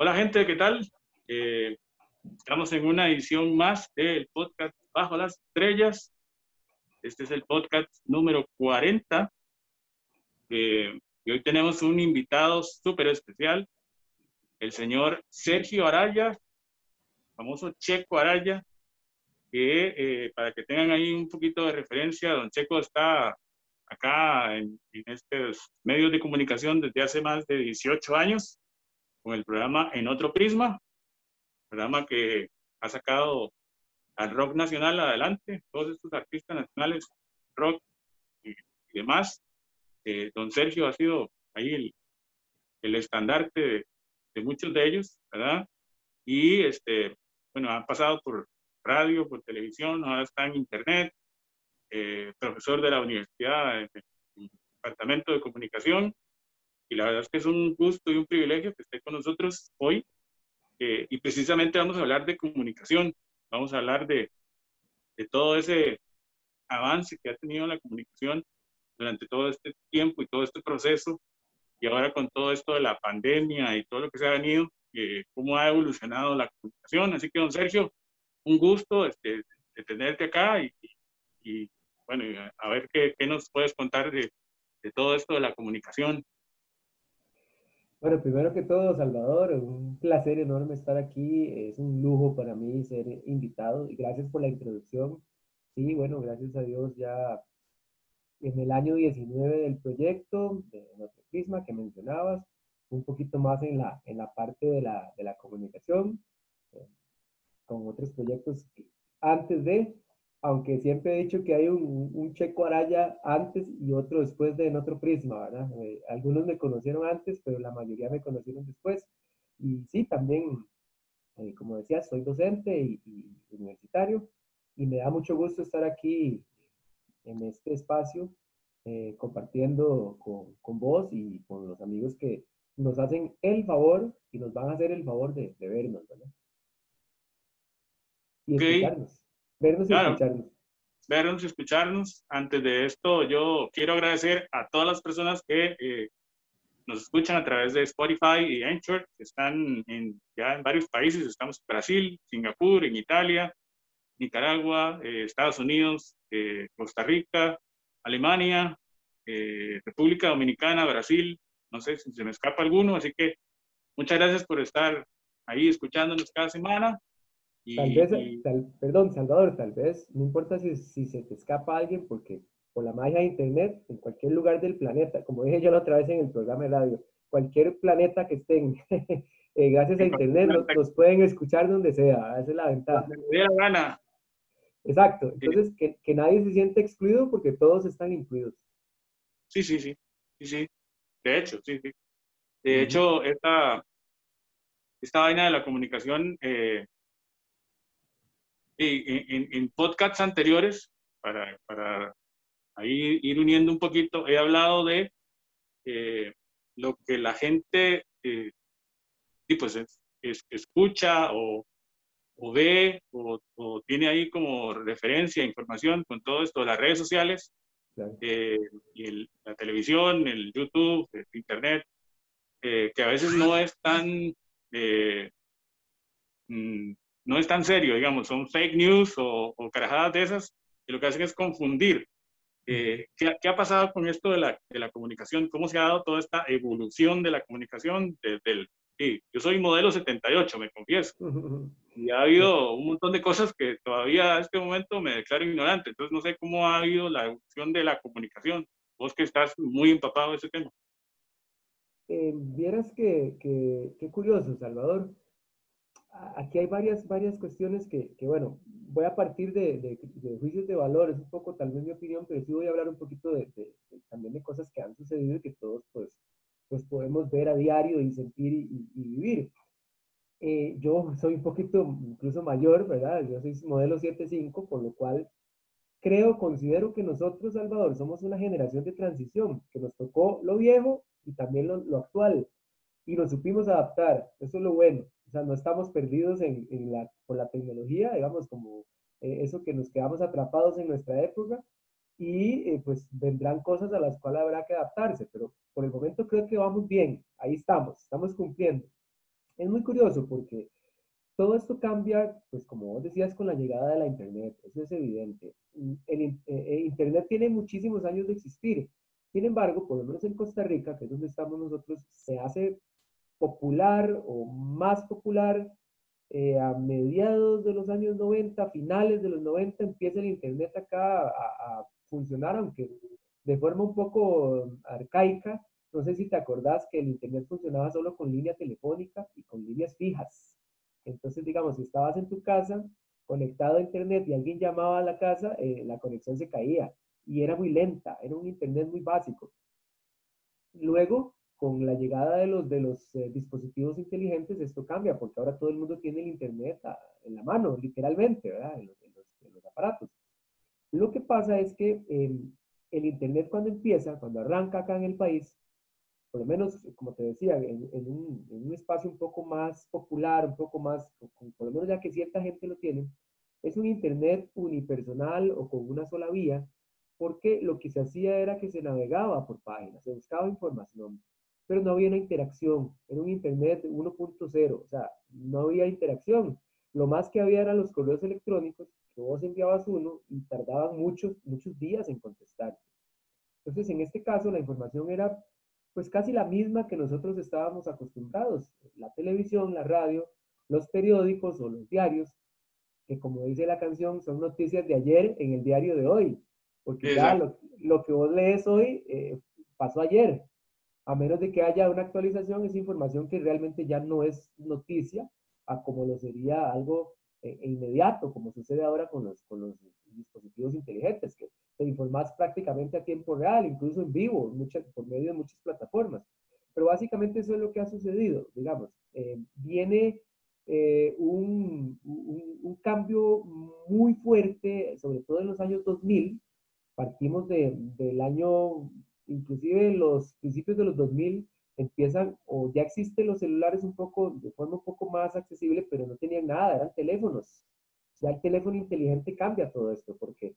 Hola gente, ¿qué tal? Eh, estamos en una edición más del podcast Bajo las Estrellas. Este es el podcast número 40. Eh, y hoy tenemos un invitado súper especial, el señor Sergio Araya, famoso Checo Araya, que eh, para que tengan ahí un poquito de referencia, don Checo está acá en, en estos medios de comunicación desde hace más de 18 años con el programa En Otro Prisma, programa que ha sacado al rock nacional adelante, todos estos artistas nacionales, rock y, demás. Eh, don Sergio ha sido ahí el, el estandarte de, de, muchos de ellos, ¿verdad? Y, este, bueno, han pasado por radio, por televisión, ahora está en internet, eh, profesor de la universidad en el departamento de comunicación, y la verdad es que es un gusto y un privilegio que esté con nosotros hoy. Eh, y precisamente vamos a hablar de comunicación, vamos a hablar de, de todo ese avance que ha tenido la comunicación durante todo este tiempo y todo este proceso, y ahora con todo esto de la pandemia y todo lo que se ha venido, eh, cómo ha evolucionado la comunicación. Así que, don Sergio, un gusto este, de tenerte acá y, y bueno, a ver qué, qué, nos puedes contar de, de todo esto de la comunicación. Bueno, primero que todo, Salvador, un placer enorme estar aquí. Es un lujo para mí ser invitado y gracias por la introducción. Sí, bueno, gracias a Dios ya en el año 19 del proyecto de nuestro Prisma que mencionabas, un poquito más en la, en la parte de la, de la comunicación, eh, con otros proyectos antes de, aunque siempre he dicho que hay un, un, Checo Araya antes y otro después de en otro prisma, ¿verdad? Eh, algunos me conocieron antes, pero la mayoría me conocieron después. Y sí, también, eh, como decía, soy docente y, y, universitario y me da mucho gusto estar aquí en este espacio eh, compartiendo con, con, vos y con los amigos que nos hacen el favor y nos van a hacer el favor de, de vernos, ¿verdad? Y okay. escucharnos. Vernos claro. y escucharnos. Vernos y escucharnos. Antes de esto, yo quiero agradecer a todas las personas que eh, nos escuchan a través de Spotify y Anchor, que están en, ya en varios países. Estamos en Brasil, Singapur, en Italia, Nicaragua, eh, Estados Unidos, eh, Costa Rica, Alemania, eh, República Dominicana, Brasil. No sé si se me escapa alguno, así que muchas gracias por estar ahí escuchándonos cada semana. Y, tal vez, y... tal, perdón, Salvador, tal vez, no importa si, si, se te escapa alguien, porque por la magia de Internet, en cualquier lugar del planeta, como dije yo la otra vez en el programa de radio, cualquier planeta que estén, eh, gracias a Internet, nos, nos, pueden escuchar donde sea, esa es la ventaja. Gana. Exacto, entonces que, que, nadie se siente excluido porque todos están incluidos. Sí, sí, sí, sí, sí, de hecho, sí, sí. De uh -huh. hecho, esta, esta vaina de la comunicación... Eh, en, en, podcasts anteriores, para, para ahí ir uniendo un poquito, he hablado de eh, lo que la gente eh, pues es, es, escucha o, o ve o, o, tiene ahí como referencia, información con todo esto las redes sociales, claro. eh, y el, la televisión, el YouTube, el Internet, que a veces no es tan... Mm, no es tan serio, digamos, son fake news o, o carajadas de esas, y lo que hacen es confundir. Eh, ¿qué, ¿qué, ha pasado con esto de la, de la, comunicación? ¿Cómo se ha dado toda esta evolución de la comunicación? Desde el, sí, yo soy modelo 78, me confieso. Y ha habido un montón de cosas que todavía a este momento me declaro ignorante. Entonces no sé cómo ha habido la evolución de la comunicación. Vos que estás muy empapado de ese tema. Eh, vieras que, que, qué curioso, Salvador aquí hay varias, varias cuestiones que, que bueno, voy a partir de, de, de, juicios de valor, es un poco tal vez mi opinión, pero sí voy a hablar un poquito de, también de cosas que han sucedido y que todos pues, pues podemos ver a diario y sentir y, y vivir. Eh, yo soy un poquito incluso mayor, ¿verdad? Yo soy modelo 7.5, por lo cual creo, considero que nosotros, Salvador, somos una generación de transición, que nos tocó lo viejo y también lo, lo actual, y nos supimos adaptar, eso es lo bueno. O sea, no estamos perdidos en, en la, por la tecnología, digamos, como eh, eso que nos quedamos atrapados en nuestra época y eh, pues vendrán cosas a las cuales habrá que adaptarse, pero por el momento creo que vamos bien, ahí estamos, estamos cumpliendo. Es muy curioso porque todo esto cambia, pues como vos decías, con la llegada de la Internet, eso es evidente. El, eh, eh, Internet tiene muchísimos años de existir. Sin embargo, por lo menos en Costa Rica, que es donde estamos nosotros, se hace popular o más popular eh, a mediados de los años 90, finales de los 90, empieza el Internet acá a, funcionar, aunque de forma un poco arcaica. No sé si te acordás que el Internet funcionaba solo con línea telefónica y con líneas fijas. Entonces, digamos, si estabas en tu casa conectado a Internet y alguien llamaba a la casa, eh, la conexión se caía y era muy lenta, era un Internet muy básico. Luego, con la llegada de los, de los eh, dispositivos inteligentes, esto cambia, porque ahora todo el mundo tiene el Internet en la mano, literalmente, ¿verdad? En los, aparatos. Lo que pasa es que em, el Internet cuando empieza, cuando arranca acá en el país, por lo menos, como te decía, en, un, en un, espacio un poco más popular, un poco más, por lo menos ya que cierta gente lo tiene, es un Internet unipersonal o con una sola vía, porque lo que se hacía era que se navegaba por páginas, se buscaba información, pero no había una interacción. Era un Internet 1.0, o sea, no había interacción. Lo más que había eran los correos electrónicos, que vos enviabas uno y tardaban muchos, muchos días en contestar. Entonces, en este caso, la información era pues casi la misma que nosotros estábamos acostumbrados. La televisión, la radio, los periódicos o los diarios, que como dice la canción, son noticias de ayer en el diario de hoy. Porque ya lo, que vos lees hoy eh, pasó ayer a menos de que haya una actualización, es información que realmente ya no es noticia, a como lo sería algo eh, inmediato, como sucede ahora con los, con los dispositivos inteligentes, que te informas prácticamente a tiempo real, incluso en vivo, muchas, por medio de muchas plataformas. Pero básicamente eso es lo que ha sucedido, digamos. Eh, viene eh, un, un, un, cambio muy fuerte, sobre todo en los años 2000. Partimos de, del año inclusive los principios de los 2000 empiezan o ya existen los celulares un poco, de forma un poco más accesible, pero no tenían nada, eran teléfonos. Ya el teléfono inteligente cambia todo esto, porque,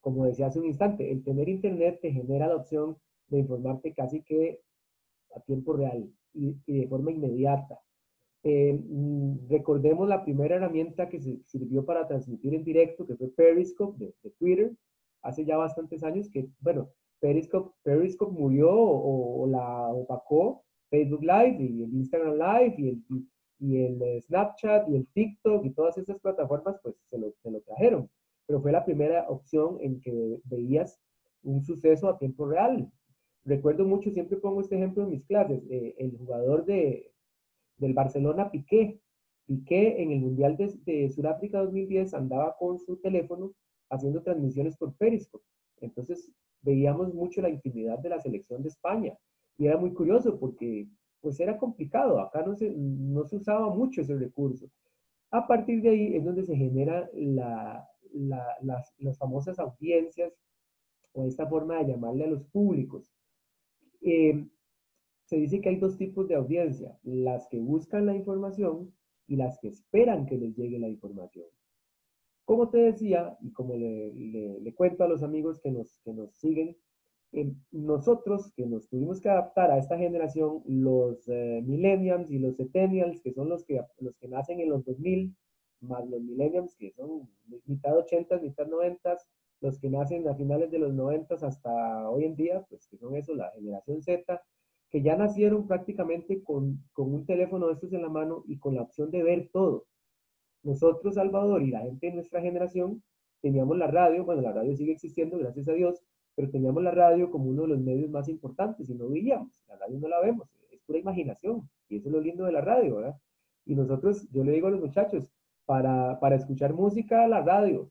como decía hace un instante, el tener internet te genera la opción de informarte casi que a tiempo real y, de forma inmediata. Eh, mm, recordemos la primera herramienta que se sirvió para transmitir en directo, que fue Periscope de, de Twitter, hace ya bastantes años, que, bueno, Periscope, Periscope murió o, la opacó Facebook Live y el Instagram Live y el, y el eh, Snapchat y el TikTok y todas esas plataformas pues se lo, se lo trajeron. Pero fue la primera opción en que veías un suceso a tiempo real. Recuerdo mucho, siempre pongo este ejemplo en mis clases, eh, el jugador de, del Barcelona Piqué. Piqué en el Mundial de, de Sudáfrica 2010 andaba con su teléfono haciendo transmisiones por Periscope. Entonces, veíamos mucho la intimidad de la selección de España. Y era muy curioso porque pues era complicado, acá no se, no se usaba mucho ese recurso. A partir de ahí es donde se generan la, las, las, famosas audiencias o esta forma de llamarle a los públicos. Eh, se dice que hay dos tipos de audiencia, las que buscan la información y las que esperan que les llegue la información. Como te decía, y como le, le, cuento a los amigos que nos, que nos siguen, eh, nosotros que nos tuvimos que adaptar a esta generación, los eh, millennials y los centennials, que son los que, los que nacen en los 2000, más los millennials, que son mitad 80, mitad 90, los que nacen a finales de los 90 hasta hoy en día, pues que son eso, la generación Z, que ya nacieron prácticamente con, con un teléfono de estos en la mano y con la opción de ver todo. Nosotros, Salvador, y la gente de nuestra generación, teníamos la radio, bueno, la radio sigue existiendo, gracias a Dios, pero teníamos la radio como uno de los medios más importantes y no veíamos, la radio no la vemos, es pura imaginación, y eso es lo lindo de la radio, ¿verdad? Y nosotros, yo le digo a los muchachos, para, para escuchar música, la radio,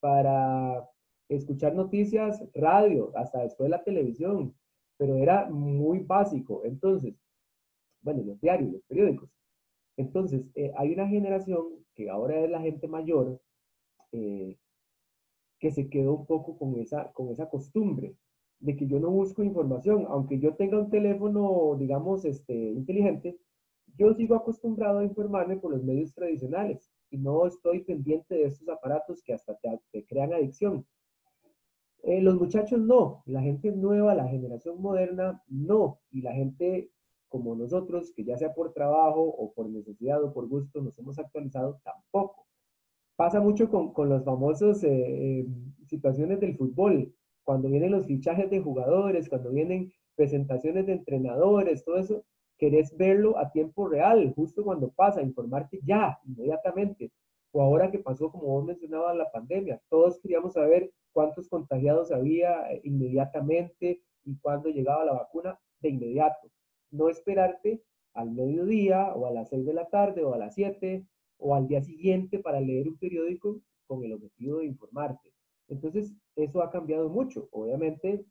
para escuchar noticias, radio, hasta después la televisión, pero era muy básico. Entonces, bueno, los diarios, los periódicos. Entonces, eh, hay una generación que ahora es la gente mayor eh, que se quedó un poco con esa, con esa costumbre de que yo no busco información, aunque yo tenga un teléfono, digamos, este, inteligente, yo sigo acostumbrado a informarme por los medios tradicionales y no estoy pendiente de estos aparatos que hasta te, crean adicción. Eh, los muchachos no, la gente nueva, la generación moderna no, y la gente como nosotros, que ya sea por trabajo o por necesidad o por gusto, nos hemos actualizado, tampoco. Pasa mucho con, con los famosos eh, eh, situaciones del fútbol, cuando vienen los fichajes de jugadores, cuando vienen presentaciones de entrenadores, todo eso, querés verlo a tiempo real, justo cuando pasa, informarte ya, inmediatamente. O ahora que pasó, como vos mencionabas, la pandemia, todos queríamos saber cuántos contagiados había eh, inmediatamente y cuándo llegaba la vacuna de inmediato. No esperarte al mediodía o a las seis de la tarde o a las siete o al día siguiente para leer un periódico con el objetivo de informarte. Entonces, eso ha cambiado mucho. Obviamente,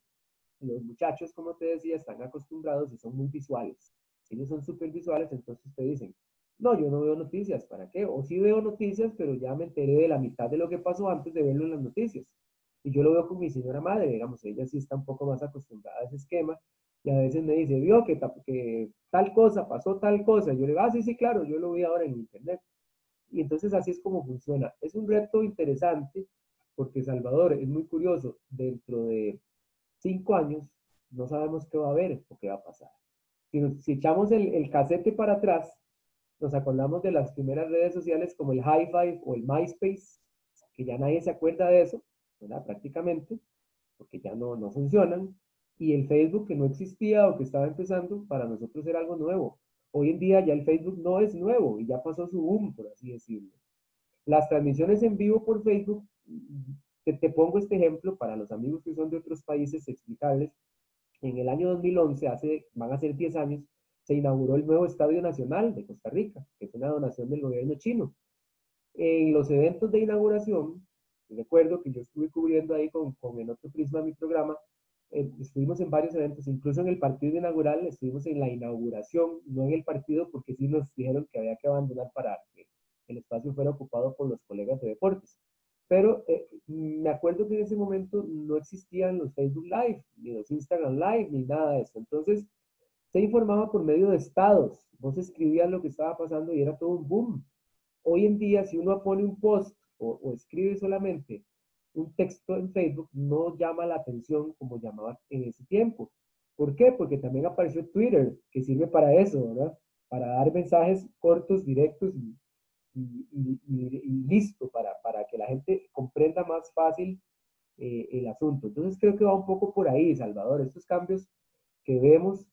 los muchachos, como te decía, están acostumbrados y son muy visuales. Ellos son súper visuales, entonces te dicen, no, yo no veo noticias, ¿para qué? O sí veo noticias, pero ya me enteré de la mitad de lo que pasó antes de verlo en las noticias. Y yo lo veo con mi señora madre, digamos, ella sí está un poco más acostumbrada a ese esquema, y a veces me dice, vio que, que tal cosa, pasó tal cosa. Yo le digo, ah, sí, sí, claro, yo lo vi ahora en internet. Y entonces así es como funciona. Es un reto interesante porque Salvador es muy curioso. Dentro de cinco años no sabemos qué va a haber o qué va a pasar. Si, echamos el, el casete para atrás, nos acordamos de las primeras redes sociales como el High Five o el MySpace, que ya nadie se acuerda de eso, ¿verdad? Prácticamente, porque ya no, no funcionan. Y el Facebook que no existía o que estaba empezando, para nosotros era algo nuevo. Hoy en día ya el Facebook no es nuevo y ya pasó su boom, por así decirlo. Las transmisiones en vivo por Facebook, te pongo este ejemplo para los amigos que son de otros países, explicarles, en el año 2011, hace, van a ser 10 años, se inauguró el nuevo Estadio Nacional de Costa Rica, que es una donación del gobierno chino. En los eventos de inauguración, recuerdo que yo estuve cubriendo ahí con, con en otro prisma mi programa, estuvimos en varios eventos, incluso en el partido inaugural, estuvimos en la inauguración, no en el partido, porque sí nos dijeron que había que abandonar para que el espacio fuera ocupado por los colegas de deportes. Pero eh, me acuerdo que en ese momento no existían los Facebook Live, ni los Instagram Live, ni nada de eso. Entonces, se informaba por medio de estados. Vos escribías lo que estaba pasando y era todo un boom. Hoy en día, si uno pone un post o, o escribe solamente un texto en Facebook, no llama la atención como llamaba en ese tiempo. ¿Por qué? Porque también apareció Twitter, que sirve para eso, ¿verdad? Para dar mensajes cortos, directos y, listo para, para, que la gente comprenda más fácil eh, el asunto. Entonces creo que va un poco por ahí, Salvador. Estos cambios que vemos,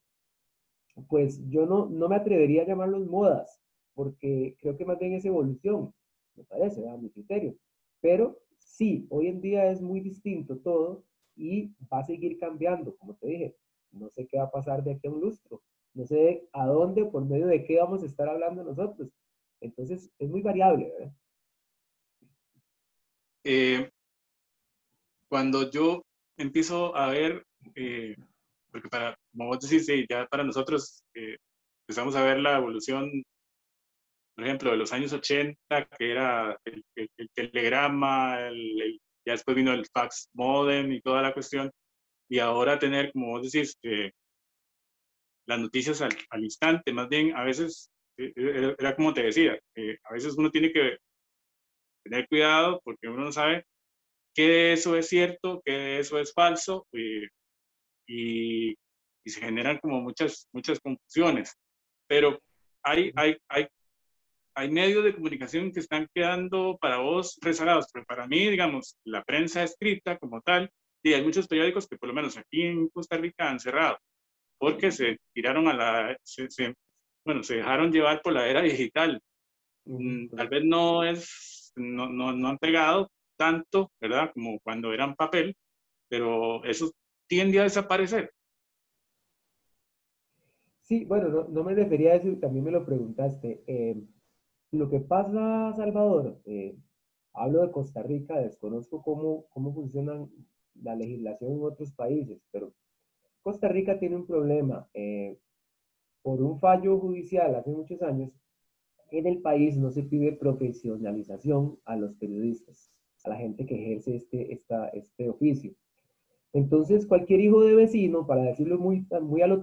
pues yo no, no me atrevería a llamarlos modas, porque creo que más bien es evolución, me parece, a mi criterio. Pero sí, hoy en día es muy distinto todo y va a seguir cambiando, como te dije. No sé qué va a pasar de aquí a un lustro. No sé a dónde, por medio de qué vamos a estar hablando nosotros. Entonces, es muy variable. Eh, cuando yo empiezo a ver, eh, porque para, decís, ya para nosotros eh, empezamos a ver la evolución, por ejemplo, de los años 80, que era el, telegrama, ya después vino el fax modem y toda la cuestión, y ahora tener, como vos decís, las noticias al, al, instante, más bien a veces eh, eh, era como te decía, eh, a veces uno tiene que tener cuidado porque uno no sabe qué de eso es cierto, qué de eso es falso y, y, se generan como muchas, muchas confusiones. Pero hay, hay, hay, hay medios de comunicación que están quedando para vos rezagados, pero para mí, digamos, la prensa escrita como tal, y hay muchos periódicos que por lo menos aquí en Costa Rica han cerrado, porque se tiraron a la, bueno, se dejaron llevar por la era digital. Mm, tal vez no es, no, no, no han pegado tanto, ¿verdad? Como cuando eran papel, pero eso tiende a desaparecer. Sí, bueno, no, no me refería a eso, también me lo preguntaste. Eh, lo que pasa, Salvador, eh, hablo de Costa Rica, desconozco cómo, cómo funciona la legislación en otros países, pero Costa Rica tiene un problema. Eh, por un fallo judicial hace muchos años, en el país no se pide profesionalización a los periodistas, a la gente que ejerce este, esta, este oficio. Entonces, cualquier hijo de vecino, para decirlo muy, muy a lo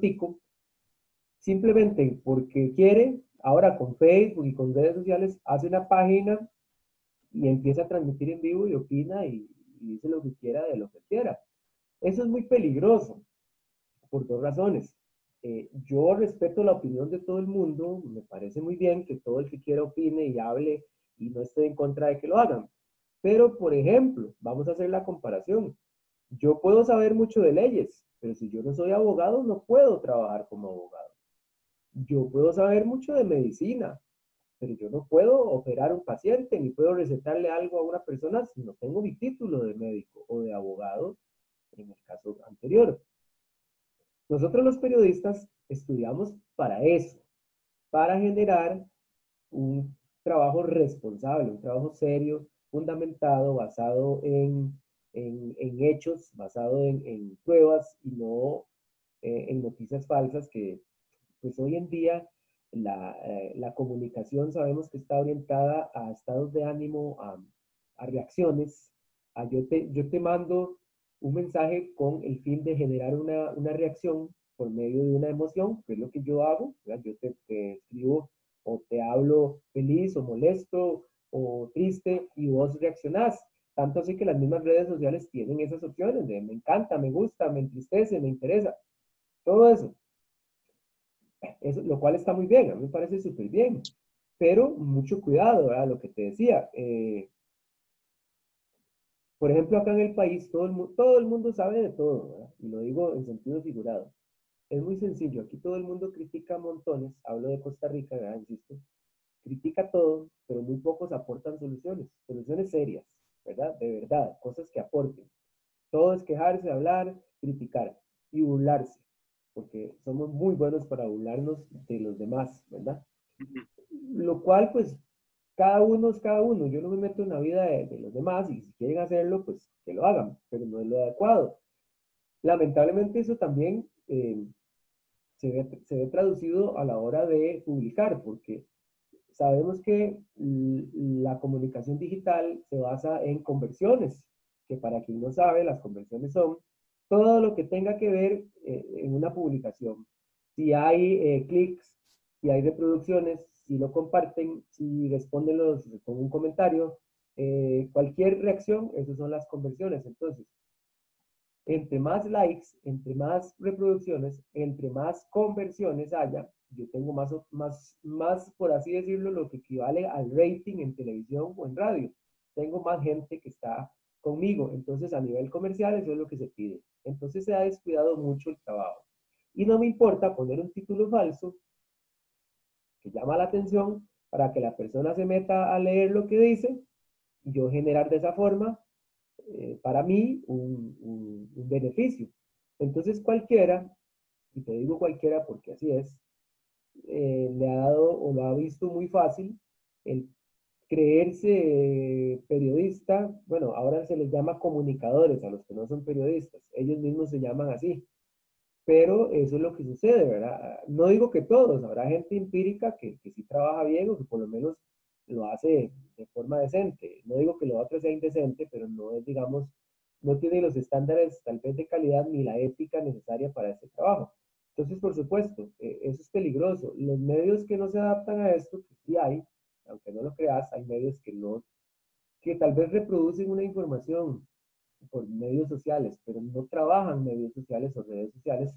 simplemente porque quiere, ahora con Facebook y con redes sociales, hace una página y empieza a transmitir en vivo y opina y, dice lo que quiera de lo que quiera. Eso es muy peligroso, por dos razones. eh, yo respeto la opinión de todo el mundo, me parece muy bien que todo el que quiera opine y hable y no estoy en contra de que lo hagan. Pero, por ejemplo, vamos a hacer la comparación. Yo puedo saber mucho de leyes, pero si yo no soy abogado, no puedo trabajar como abogado. Yo puedo saber mucho de medicina, pero yo no puedo operar a un paciente ni puedo recetarle algo a una persona si no tengo mi título de médico o de abogado en el caso anterior. Nosotros los periodistas estudiamos para eso, para generar un trabajo responsable, un trabajo serio, fundamentado, basado en, hechos, basado en, pruebas y no eh, en noticias falsas que pues hoy en día eh, la, comunicación sabemos que está orientada a estados de ánimo, a, reacciones. A yo, te, yo te mando un mensaje con el fin de generar una, reacción por medio de una emoción, que es lo que yo hago. Yo te, escribo o te hablo feliz o molesto o triste y vos reaccionás. Tanto así que las mismas redes sociales tienen esas opciones me encanta, me gusta, me entristece, me interesa. Todo eso lo cual está muy bien, a mí me parece súper bien, pero mucho cuidado, ¿verdad? Lo que te decía. Eh, por ejemplo, acá en el país todo el, todo el mundo sabe de todo, ¿verdad? Y lo digo en sentido figurado. Es muy sencillo, aquí todo el mundo critica montones, hablo de Costa Rica, ¿verdad? Insisto, critica todo, pero muy pocos aportan soluciones, soluciones serias, ¿verdad? De verdad, cosas que aporten. Todo es quejarse, hablar, criticar y burlarse porque somos muy buenos para burlarnos de los demás, ¿verdad? Lo cual, pues, cada uno es cada uno. Yo no me meto en la vida de, los demás y si quieren hacerlo, pues que lo hagan, pero no es lo adecuado. Lamentablemente eso también eh, se, ve, se, ve, traducido a la hora de publicar, porque sabemos que la comunicación digital se basa en conversiones, que para quien no sabe, las conversiones son todo lo que tenga que ver eh, en una publicación. Si hay eh, clics, si hay reproducciones, si lo comparten, si responden los, con un comentario, eh, cualquier reacción, esas son las conversiones. Entonces, entre más likes, entre más reproducciones, entre más conversiones haya, yo tengo más, más, más, por así decirlo, lo que equivale al rating en televisión o en radio. Tengo más gente que está conmigo. Entonces, a nivel comercial, eso es lo que se pide. Entonces, se ha descuidado mucho el trabajo. Y no me importa poner un título falso que llama la atención para que la persona se meta a leer lo que dice y yo generar de esa forma, eh, para mí, un, beneficio. Entonces, cualquiera, y te digo cualquiera porque así es, eh, le ha dado o lo ha visto muy fácil el creerse periodista, bueno, ahora se les llama comunicadores a los que no son periodistas, ellos mismos se llaman así, pero eso es lo que sucede, ¿verdad? No digo que todos, habrá gente empírica que, que sí trabaja bien o que por lo menos lo hace de forma decente. No digo que lo otro sea indecente, pero no es, digamos, no tiene los estándares tal vez de calidad ni la ética necesaria para ese trabajo. Entonces, por supuesto, eh, eso es peligroso. Los medios que no se adaptan a esto, que sí hay, aunque no lo creas, hay medios que no, que tal vez reproducen una información por medios sociales, pero no trabajan medios sociales o redes sociales,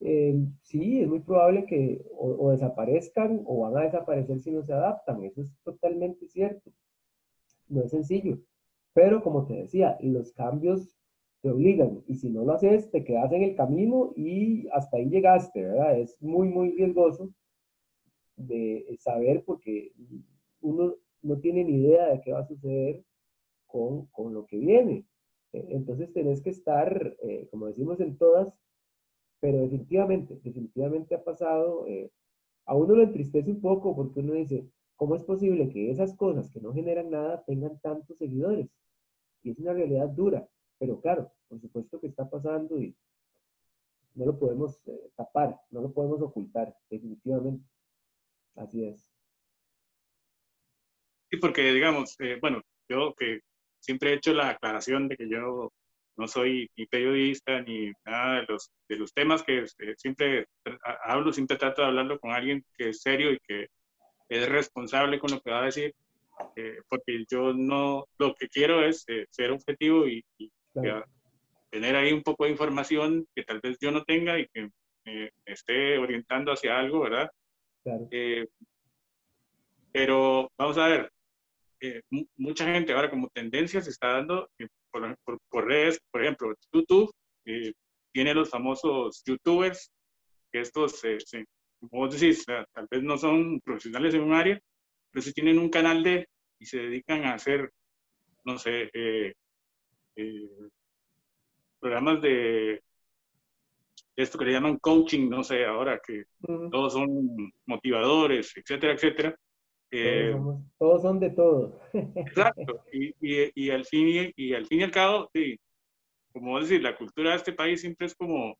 eh, sí, es muy probable que o, desaparezcan o van a desaparecer si no se adaptan. Eso es totalmente cierto. No es sencillo. Pero como te decía, los cambios te obligan y si no lo haces, te quedas en el camino y hasta ahí llegaste, ¿verdad? Es muy, muy riesgoso de saber porque uno no tiene ni idea de qué va a suceder con, con lo que viene. E, entonces tenés que estar, eh, como decimos en todas, pero definitivamente, definitivamente ha pasado, eh, a uno lo entristece un poco porque uno dice, ¿cómo es posible que esas cosas que no generan nada tengan tantos seguidores? Y es una realidad dura, pero claro, por supuesto que está pasando y no lo podemos eh, tapar, no lo podemos ocultar, definitivamente. Así es. Sí, porque digamos, eh, bueno, yo que siempre he hecho la aclaración de que yo no soy ni periodista ni nada de los, de los temas que este, siempre hablo, siempre trato de hablarlo con alguien que es serio y que es responsable con lo que va a decir, eh, porque yo no, lo que quiero es eh, ser objetivo y, tener ahí un poco de información que tal vez yo no tenga y que esté orientando hacia algo, ¿verdad? Eh, pero vamos a ver, eh, mucha gente ahora como tendencia se está dando por, por, redes, por ejemplo, YouTube, tiene los famosos youtubers, que estos, como vos decís, tal vez no son profesionales en un área, pero sí tienen un canal de y se dedican a hacer, no sé, eh, eh, programas de esto que le llaman coaching, no sé, ahora que todos son motivadores, etcétera, etcétera. Eh, todos, son de todo. exacto. Y, y, y, al fin, y, al fin y al cabo, sí, como decir, la cultura de este país siempre es como,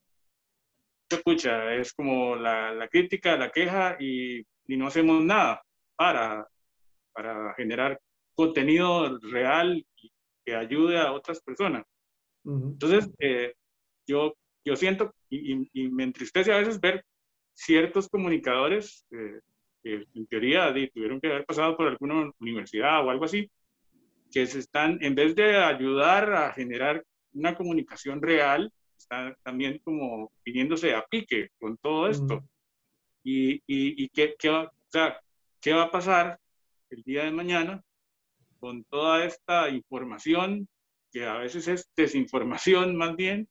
se escucha, es como la, la crítica, la queja y, y, no hacemos nada para, para generar contenido real que ayude a otras personas. Entonces, eh, yo, yo siento y, me entristece a veces ver ciertos comunicadores eh, que en teoría tuvieron que haber pasado por alguna universidad o algo así, que se están, en vez de ayudar a generar una comunicación real, están también como viniéndose a pique con todo esto. Y, y, y qué, qué, va, o sea, qué va a pasar el día de mañana con toda esta información, que a veces es desinformación más bien,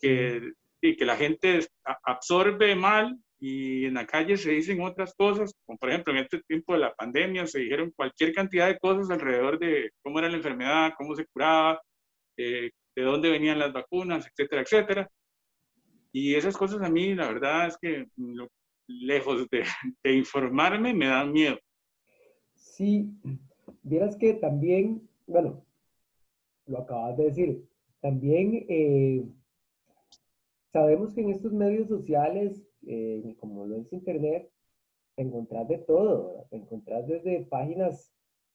que, y que la gente absorbe mal y en la calle se dicen otras cosas, como por ejemplo en este tiempo de la pandemia se dijeron cualquier cantidad de cosas alrededor de cómo era la enfermedad, cómo se curaba, eh, de dónde venían las vacunas, etcétera, etcétera. Y esas cosas a mí, la verdad es que lejos de, de informarme, me dan miedo. Sí, vieras que también, bueno, lo acabas de decir, también eh, sabemos que en estos medios sociales, eh, como lo es Internet, encontrás de todo, encontrás desde páginas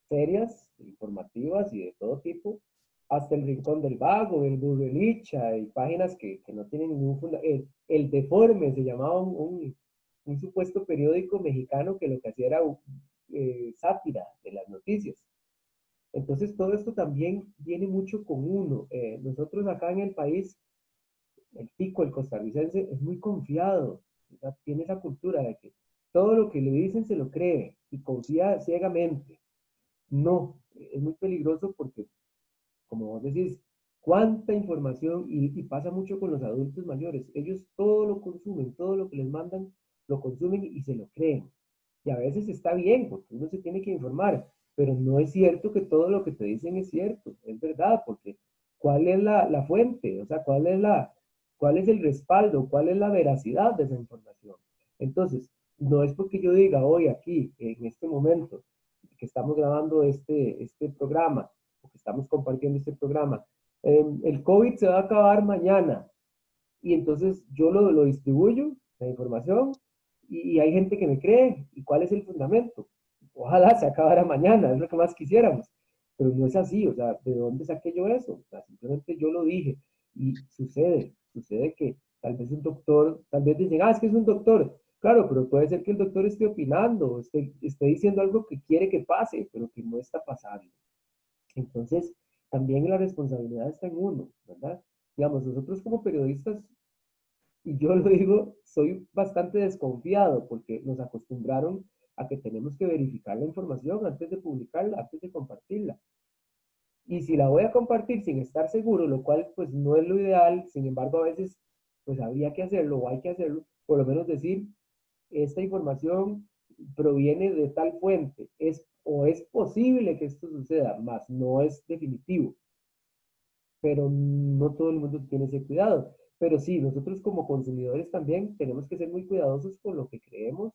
serias, informativas y de todo tipo, hasta el Rincón del Vago, el Burrelicha, y páginas que, que no tienen ningún fundamento. El, Deforme se llamaba un, un, supuesto periódico mexicano que lo que hacía era eh, sátira de las noticias. Entonces, todo esto también viene mucho con uno. Eh, nosotros acá en el país, el pico, el costarricense, es muy confiado. tiene esa cultura de que todo lo que le dicen se lo cree y confía ciegamente. No, es muy peligroso porque, como vos decís, cuánta información, y, y pasa mucho con los adultos mayores, ellos todo lo consumen, todo lo que les mandan, lo consumen y se lo creen. Y a veces está bien, porque uno se tiene que informar, pero no es cierto que todo lo que te dicen es cierto, es verdad, porque ¿cuál es la, la fuente? O sea, ¿cuál es, la, ¿cuál es el respaldo? ¿Cuál es la veracidad de esa información? Entonces, no es porque yo diga hoy aquí, en este momento, que estamos grabando este, este programa, o que estamos compartiendo este programa, em, el COVID se va a acabar mañana, y entonces yo lo, lo distribuyo, la información, y, hay gente que me cree. ¿Y cuál es el fundamento? Ojalá se acabara mañana, es lo que más quisiéramos. Pero no es así, o sea, ¿de dónde saqué yo eso? O sea, simplemente yo lo dije. Y sucede, sucede que tal vez un doctor, tal vez dicen, ah, es que es un doctor. Claro, pero puede ser que el doctor esté opinando, esté, esté diciendo algo que quiere que pase, pero que no está pasando. Entonces, también la responsabilidad está en uno, ¿verdad? Digamos, nosotros como periodistas y yo lo digo, soy bastante desconfiado porque nos acostumbraron a que tenemos que verificar la información antes de publicarla, antes de compartirla. Y si la voy a compartir sin estar seguro, lo cual pues no es lo ideal, sin embargo a veces pues habría que hacerlo o hay que hacerlo, por lo menos decir, esta información proviene de tal fuente, es o es posible que esto suceda, más no es definitivo. Pero no todo el mundo tiene ese cuidado. Pero sí, nosotros como consumidores también tenemos que ser muy cuidadosos con lo que creemos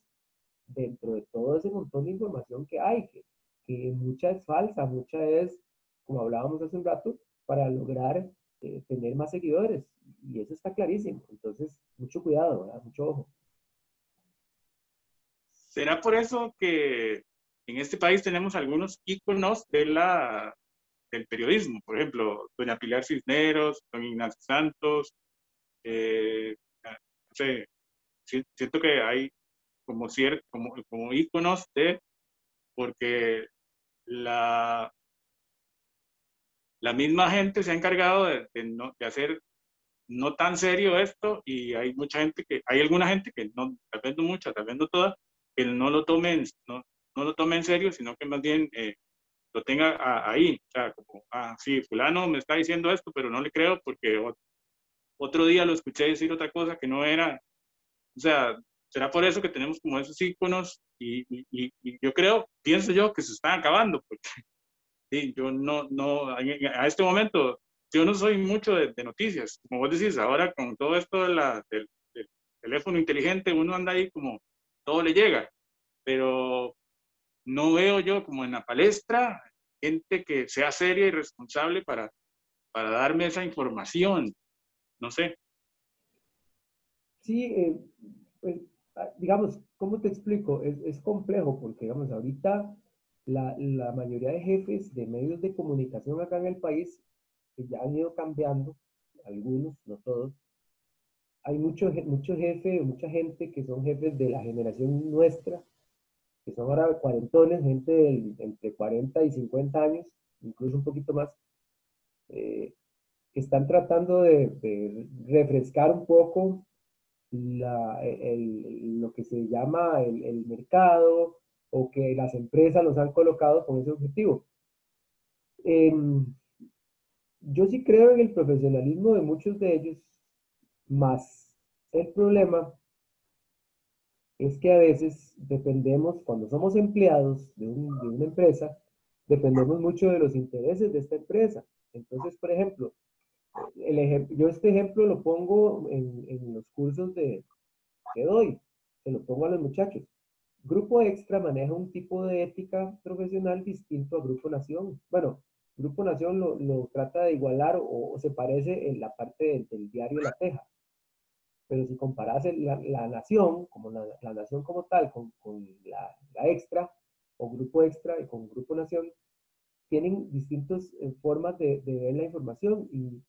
dentro de todo ese montón de información que hay, que, que mucha es falsa, mucha es, como hablábamos hace un rato, para lograr eh, tener más seguidores. Y eso está clarísimo. Entonces, mucho cuidado, ¿verdad? mucho ojo. ¿Será por eso que en este país tenemos algunos íconos de la, del periodismo? Por ejemplo, doña Pilar Cisneros, don Ignacio Santos, eh, siento que hay como, cierto, como, como íconos de, porque la, la misma gente se ha encargado de, de, hacer no tan serio esto y hay mucha gente que, hay alguna gente que no, tal vez no mucha, tal vez no toda, que no lo tomen, no, no lo tome en serio, sino que más bien eh, lo tenga ahí, o sea, como, ah, sí, fulano me está diciendo esto, pero no le creo porque otro día lo escuché decir otra cosa que no era, o sea, será por eso que tenemos como esos íconos y, y, y yo creo, pienso yo, que se están acabando, porque sí, yo no, no, a este momento, yo no soy mucho de, noticias, como vos decís, ahora con todo esto de la, del, del teléfono inteligente, uno anda ahí como todo le llega, pero no veo yo como en la palestra gente que sea seria y responsable para, para darme esa información. No sé. Sí, eh, pues, ah, digamos, ¿cómo te explico? Es, es complejo porque, digamos, ahorita la, mayoría de jefes de medios de comunicación acá en el país, que ya han ido cambiando, algunos, no todos, hay muchos mucho jefes, mucha gente que son jefes de la generación nuestra, que son ahora cuarentones, gente entre 40 y 50 años, incluso un poquito más, eh, que están tratando de, refrescar un poco lo que se llama el, mercado o que las empresas los han colocado con ese objetivo. Em, yo sí creo en el profesionalismo de muchos de ellos, más el problema es que a veces dependemos, cuando somos empleados de, una empresa, dependemos mucho de los intereses de esta empresa. Entonces, por ejemplo, el ejemplo yo este ejemplo lo pongo en, los cursos de, que doy, se lo pongo a los muchachos. Grupo Extra maneja un tipo de ética profesional distinto a Grupo Nación. Bueno, Grupo Nación lo, trata de igualar o, se parece en la parte del diario La Teja. Pero si comparas la, nación, como la, nación como tal, con, la, extra o grupo extra y con grupo nación, tienen distintas eh, formas de, ver la información y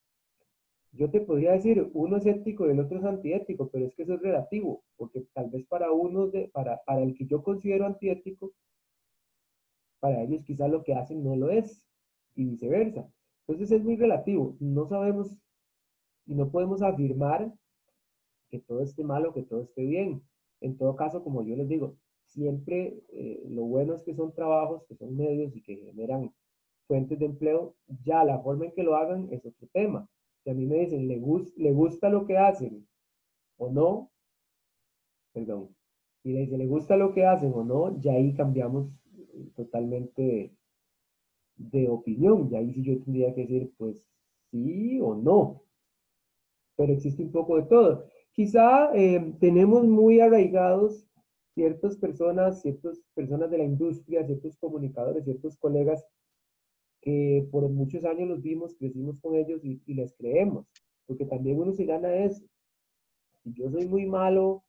yo te podría decir, uno es ético y el otro es antiético, pero es que eso es relativo, porque tal vez para uno, de, para, para el que yo considero antiético, para ellos quizás lo que hacen no lo es, y viceversa. Entonces es muy relativo, no sabemos y no podemos afirmar que todo esté malo, que todo esté bien. En todo caso, como yo les digo, siempre eh, lo bueno es que son trabajos, que son medios y que generan fuentes de empleo. Ya la forma en que lo hagan es otro tema. Si a mí me dicen, ¿le, le gusta lo que hacen o no? Perdón. Si le dicen, ¿le gusta lo que hacen o no? Ya ahí cambiamos totalmente de, opinión. Y ahí sí yo tendría que decir, pues sí o no. Pero existe un poco de todo. Quizá eh, tenemos muy arraigados ciertas personas, ciertas personas de la industria, ciertos comunicadores, ciertos colegas que por muchos años los vimos, crecimos con ellos y, les creemos, porque también uno se gana eso. Si yo soy muy malo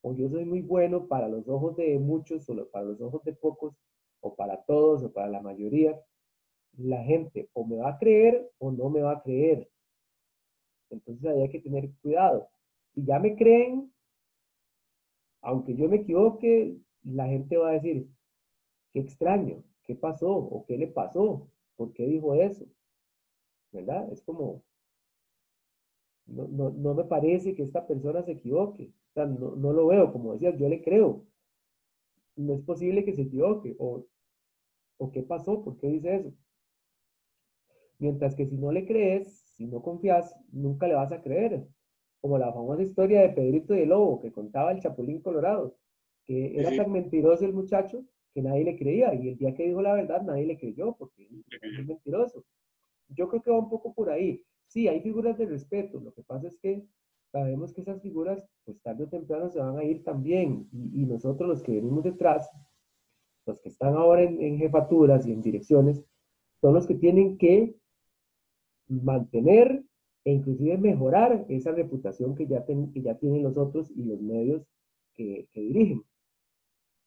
o yo soy muy bueno para los ojos de muchos o para los ojos de pocos o para todos o para la mayoría, la gente o me va a creer o no me va a creer. Entonces hay que tener cuidado. Si ya me creen, aunque yo me equivoque, la gente va a decir, qué extraño, qué pasó o qué le pasó, por qué dijo eso. ¿Verdad? Es como, no, me parece que esta persona se equivoque. O sea, no, no lo veo, como decías, yo le creo. No es posible que se equivoque. O, o qué pasó, por qué dice eso. Mientras que si no le crees, si no confías, nunca le vas a creer como la famosa historia de Pedrito y el Lobo que contaba el Chapulín Colorado, que era tan mentiroso el muchacho que nadie le creía y el día que dijo la verdad nadie le creyó porque es mentiroso. Yo creo que va un poco por ahí. Sí, hay figuras de respeto, lo que pasa es que sabemos que esas figuras pues tarde o temprano se van a ir también y, nosotros los que venimos detrás, los que están ahora en, en jefaturas y en direcciones, son los que tienen que mantener e inclusive mejorar esa reputación que ya, que ya tienen los otros y los medios que, dirigen.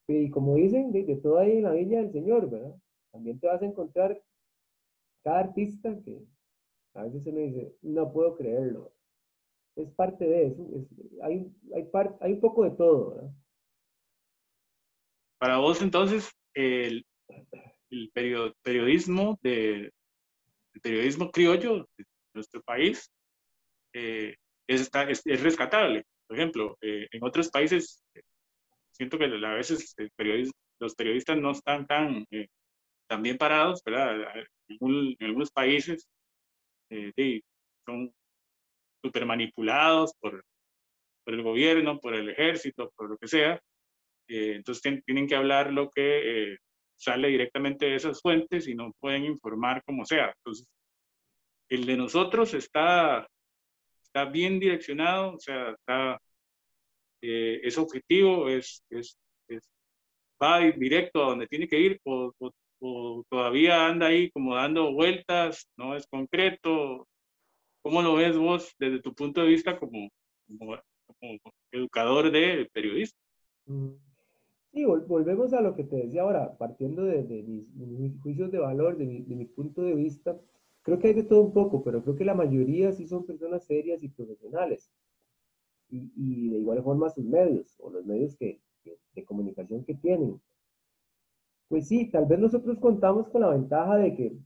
Y como dicen, de, todo ahí en la viña del Señor, ¿verdad? También te vas a encontrar cada artista que a veces me dice, no puedo creerlo. Es parte de eso, hay, hay, hay un poco de todo, ¿verdad? Para vos entonces, el, el periodismo de el periodismo criollo nuestro país, eh, es, está, es, rescatable. Por ejemplo, eh, en otros países, siento que a veces los periodistas no están tan, tan bien parados, ¿verdad? En, algunos países son súper manipulados por, por el gobierno, por el ejército, por lo que sea. entonces tienen que hablar lo que sale directamente de esas fuentes y no pueden informar como sea. Entonces, el de nosotros está, está bien direccionado, o sea, está, eh, es objetivo, es, es, va directo a donde tiene que ir o, todavía anda ahí como dando vueltas, no es concreto. ¿Cómo lo ves vos desde tu punto de vista como, educador de periodista? Mm. Sí, volvemos a lo que te decía ahora, partiendo de, mis, juicios de valor, de mi, punto de vista, creo que hay de todo un poco, pero creo que la mayoría sí son personas serias y profesionales. Y, de igual forma sus medios, o los medios que, de comunicación que tienen. Pues sí, tal vez nosotros contamos con la ventaja de que,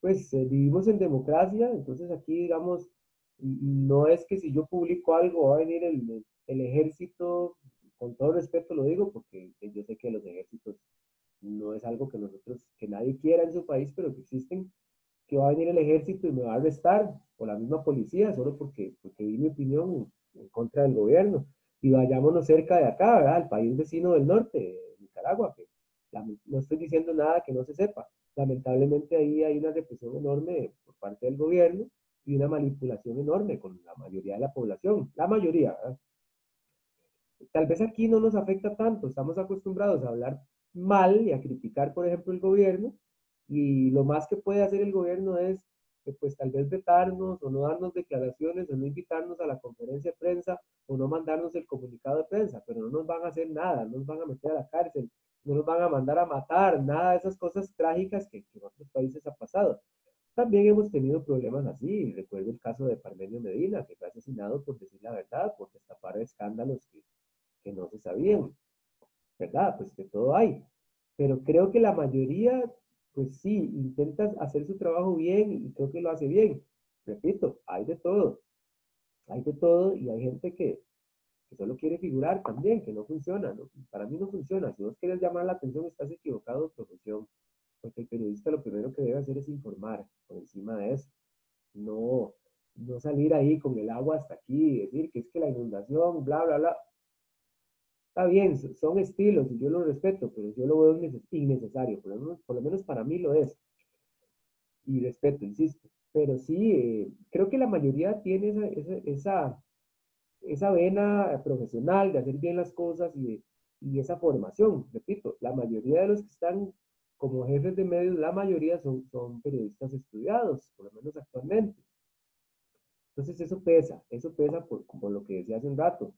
pues, eh, vivimos en democracia, entonces aquí, digamos, no es que si yo publico algo va a venir el, el ejército con todo respeto lo digo porque yo sé que los ejércitos no es algo que nosotros, que nadie quiera en su país, pero que existen, que va a venir el ejército y me va a arrestar, o la misma policía, solo porque, porque di mi opinión en contra del gobierno. Y vayámonos cerca de acá, ¿verdad? El país vecino del norte, Nicaragua, que no estoy diciendo nada que no se sepa. Lamentablemente ahí hay una represión enorme por parte del gobierno y una manipulación enorme con la mayoría de la población, la mayoría, ¿verdad? Tal vez aquí no nos afecta tanto, estamos acostumbrados a hablar mal y a criticar, por ejemplo, el gobierno, y lo más que puede hacer el gobierno es, pues tal vez vetarnos o no darnos declaraciones o no invitarnos a la conferencia de prensa o no mandarnos el comunicado de prensa, pero no nos van a hacer nada, no nos van a meter a la cárcel, no nos van a mandar a matar, nada de esas cosas trágicas que, en otros países ha pasado. También hemos tenido problemas así. Recuerdo el caso de Parmenio Medina, que fue asesinado por decir la verdad, por destapar escándalos que, que no se sabían, ¿verdad? Pues que todo hay. Pero creo que la mayoría, pues sí, intenta hacer su trabajo bien y creo que lo hace bien. Repito, hay de todo. Hay de todo y hay gente que, que solo quiere figurar también, que no funciona. ¿no? Para mí no funciona. Si vos quieres llamar la atención, estás equivocado de profesión. Porque el periodista lo primero que debe hacer es informar por encima de eso. No, no salir ahí con el agua hasta aquí y decir que es que la inundación, bla, bla, bla. Está bien, son estilos y yo lo respeto, pero yo lo veo innecesario, por lo menos, por lo menos para mí lo es. Y respeto, insisto. Pero sí, eh, creo que la mayoría tiene esa, esa, esa, vena profesional de hacer bien las cosas y, y esa formación. Repito, la mayoría de los que están como jefes de medios, la mayoría son, son periodistas estudiados, por lo menos actualmente. Entonces eso pesa, eso pesa por, por lo que decía hace un rato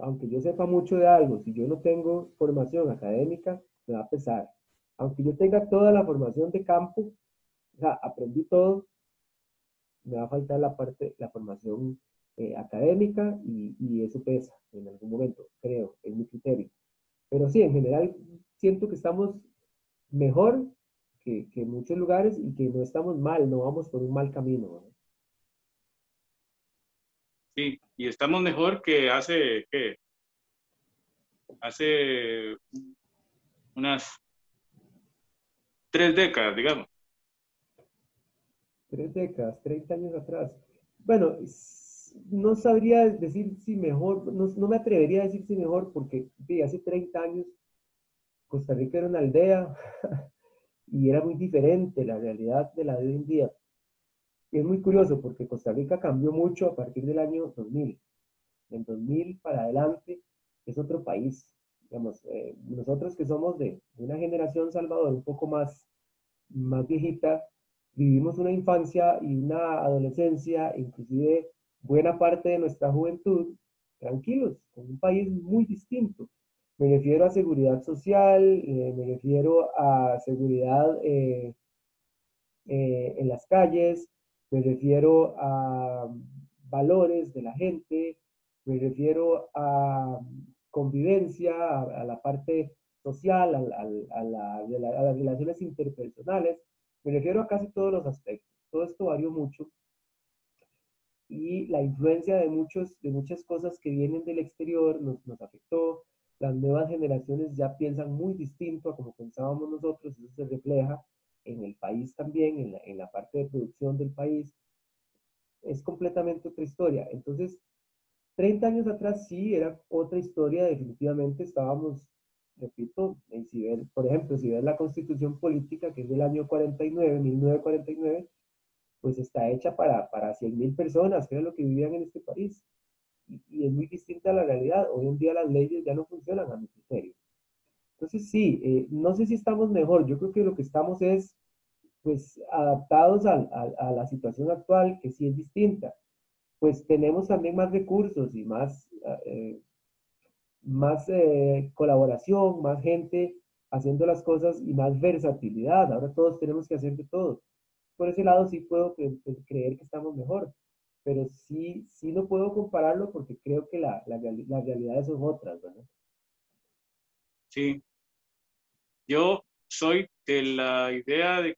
aunque yo sepa mucho de algo, si yo no tengo formación académica, me va a pesar. Aunque yo tenga toda la formación de campo, o sea, aprendí todo, me va a faltar la parte, la formación eh, académica y, y, eso pesa en algún momento, creo, es mi criterio. Pero sí, en general siento que estamos mejor que, que en muchos lugares y que no estamos mal, no vamos por un mal camino. Sí, y estamos mejor que hace, ¿qué? Hace unas tres décadas, digamos. Tres décadas, 30 años atrás. Bueno, no sabría decir si mejor, no, me atrevería a decir si mejor, porque hace 30 años Costa Rica era una aldea y era muy diferente la realidad de la de hoy en día es muy curioso porque Costa Rica cambió mucho a partir del año 2000. En 2000 para adelante es otro país. Digamos, eh, nosotros que somos de una generación, Salvador, un poco más, más viejita, vivimos una infancia y una adolescencia, inclusive buena parte de nuestra juventud, tranquilos, con un país muy distinto. Me refiero a seguridad social, eh, me refiero a seguridad eh, en las calles, me refiero a valores de la gente, me refiero a convivencia, a, la parte social, a, las relaciones interpersonales, me refiero a casi todos los aspectos. Todo esto varió mucho. y la influencia de, muchos, de muchas cosas que vienen del exterior nos, nos afectó. Las nuevas generaciones ya piensan muy distinto a como pensábamos nosotros, eso se refleja en el país también, en la, en la parte de producción del país. Es completamente otra historia. Entonces, 30 años atrás sí era otra historia, definitivamente estábamos, repito, si por ejemplo, si ves la constitución política que es del año 49, 1949, pues está hecha para, para 100.000 personas, que era lo que vivían en este país. Y, es muy distinta a la realidad. Hoy en día las leyes ya no funcionan a mi criterio. Entonces, sí, eh, no sé si estamos mejor. Yo creo que lo que estamos es, pues, adaptados a, la situación actual, que sí es distinta. Pues tenemos también más recursos y más, eh, más eh, colaboración, más gente haciendo las cosas y más versatilidad. Ahora todos tenemos que hacer de todo por ese lado sí puedo creer que estamos mejor, pero sí, sí no puedo compararlo porque creo que la, la, las realidades son otras, ¿verdad? Sí. Yo soy de la idea de,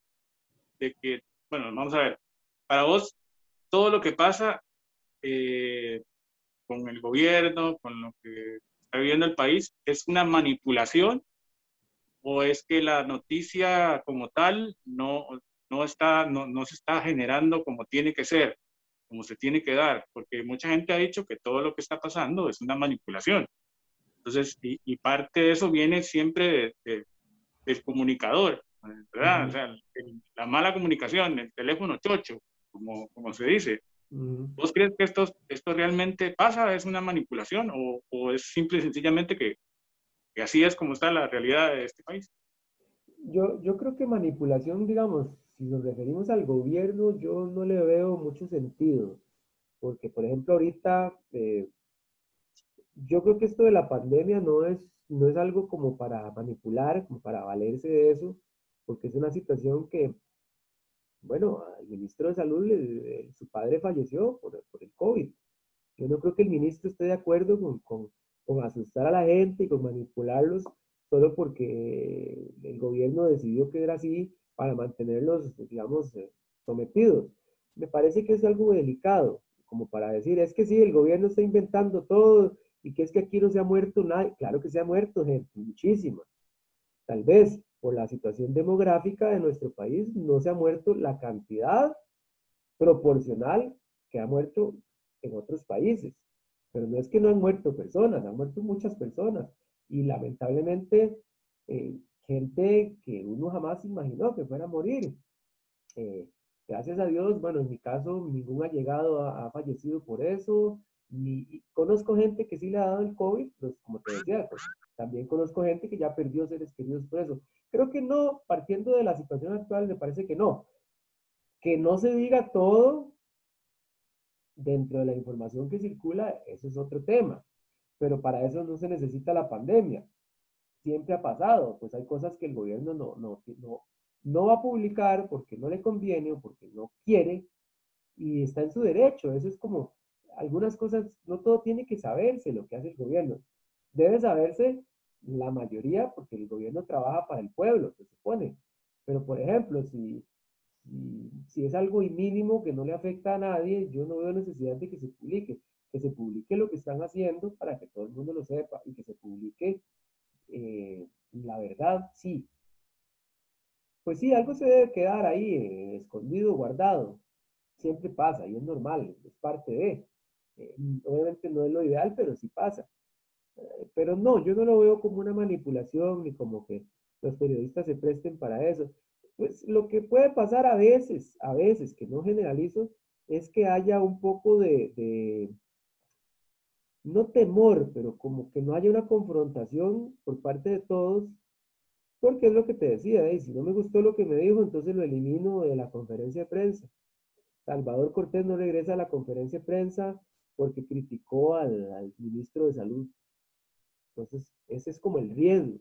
de que, bueno, vamos a ver, para vos todo lo que pasa eh, con el gobierno, con lo que está viviendo el país, es una manipulación o es que la noticia como tal no, no, está, no, no se está generando como tiene que ser, como se tiene que dar, porque mucha gente ha dicho que todo lo que está pasando es una manipulación. Entonces, y, parte de eso viene siempre del comunicador, ¿verdad? O sea, la mala comunicación, el teléfono chocho, como, como se dice. ¿Vos crees que esto, esto realmente pasa? ¿Es una manipulación o, o es simple y sencillamente que, que, así es como está la realidad de este país? Yo, yo creo que manipulación, digamos, si nos referimos al gobierno, yo no le veo mucho sentido, porque por ejemplo ahorita, eh, yo creo que esto de la pandemia no es, no es algo como para manipular, como para valerse de eso, porque es una situación que, bueno, al ministro de Salud, su padre falleció por, por, el COVID. Yo no creo que el ministro esté de acuerdo con, con, con asustar a la gente y con manipularlos solo porque el gobierno decidió que era así para mantenerlos, digamos, eh, sometidos. Me parece que es algo delicado, como para decir, es que sí, el gobierno está inventando todo y que es que aquí no se ha muerto nadie. Claro que se ha muerto gente, muchísima. Tal vez por la situación demográfica de nuestro país no se ha muerto la cantidad proporcional que ha muerto en otros países. Pero no es que no han muerto personas, han muerto muchas personas. Y lamentablemente eh, gente que uno jamás imaginó que fuera a morir. Eh, gracias a Dios, bueno, en mi caso, ningún ha llegado, ha, fallecido por eso. Ni, conozco gente que sí le ha dado el COVID, pues como te decía, pues, también conozco gente que ya perdió seres queridos por eso. Creo que no, partiendo de la situación actual, me parece que no. Que no se diga todo dentro de la información que circula, eso es otro tema. Pero para eso no se necesita la pandemia siempre ha pasado, pues hay cosas que el gobierno no, no, no, no va a publicar porque no le conviene o porque no quiere y está en su derecho. Eso es como algunas cosas, no todo tiene que saberse lo que hace el gobierno. Debe saberse la mayoría porque el gobierno trabaja para el pueblo, se supone. Pero, por ejemplo, si, si, es algo mínimo que no le afecta a nadie, yo no veo necesidad de que se publique. Que se publique lo que están haciendo para que todo el mundo lo sepa y que se publique eh, la verdad, sí. Pues sí, algo se debe quedar ahí, eh, escondido, guardado. Siempre pasa y es normal, es parte de. Eh, obviamente no es lo ideal, pero sí pasa. pero no, yo no lo veo como una manipulación ni como que los periodistas se presten para eso. Pues lo que puede pasar a veces, a veces, que no generalizo, es que haya un poco de no temor, pero como que no haya una confrontación por parte de todos, porque es lo que te decía, y si no me gustó lo que me dijo, entonces lo elimino de la conferencia de prensa. Salvador Cortés no regresa a la conferencia de prensa porque criticó al, ministro de Salud. Entonces, ese es como el riesgo.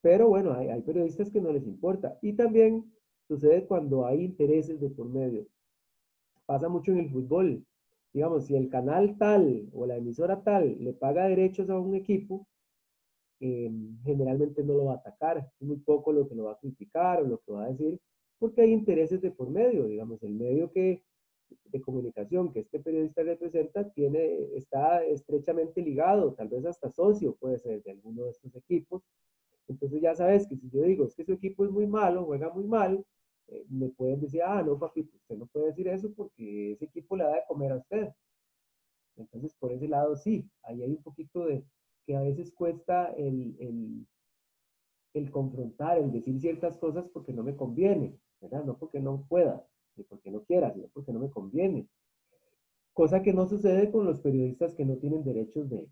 Pero bueno, hay, periodistas que no les importa. Y también sucede cuando hay intereses de por medio. Pasa mucho en el fútbol digamos, si el canal tal o la emisora tal le paga derechos a un equipo, eh, generalmente no lo va a atacar, muy poco lo que lo va a criticar o lo que va a decir, porque hay intereses de por medio, digamos, el medio que, de comunicación que este periodista representa tiene, está estrechamente ligado, tal vez hasta socio puede ser de alguno de estos equipos. Entonces ya sabes que si yo digo, es que su equipo es muy malo, juega muy mal, eh, me pueden decir, ah, no, papito, usted no puede decir eso porque ese equipo le da de comer a usted. Entonces, por ese lado, sí, ahí hay un poquito de que a veces cuesta el, el, el confrontar, el decir ciertas cosas porque no me conviene, ¿verdad? No porque no pueda, ni porque no quiera, sino porque no me conviene. Cosa que no sucede con los periodistas que no tienen derechos de,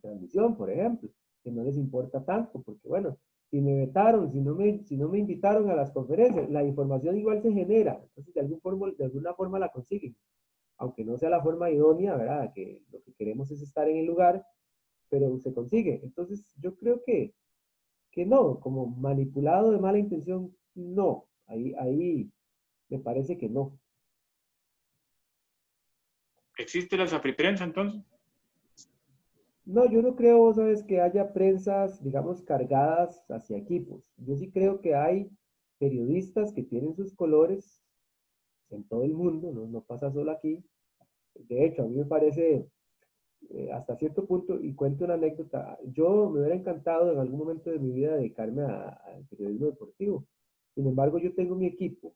transmisión, por ejemplo, que no les importa tanto, porque bueno, si me vetaron, si no me, si no me invitaron a las conferencias, la información igual se genera, entonces de, algún de alguna forma la consiguen, aunque no sea la forma idónea, ¿verdad? Que lo que queremos es estar en el lugar, pero se consigue. Entonces yo creo que, que no, como manipulado de mala intención, no, ahí, ahí me parece que no. ¿Existe la prensa entonces? No, yo no creo, sabes, que haya prensas, digamos, cargadas hacia equipos. Yo sí creo que hay periodistas que tienen sus colores en todo el mundo, no, no pasa solo aquí. De hecho, a mí me parece eh, hasta cierto punto, y cuento una anécdota, yo me hubiera encantado en algún momento de mi vida dedicarme al periodismo deportivo. Sin embargo, yo tengo mi equipo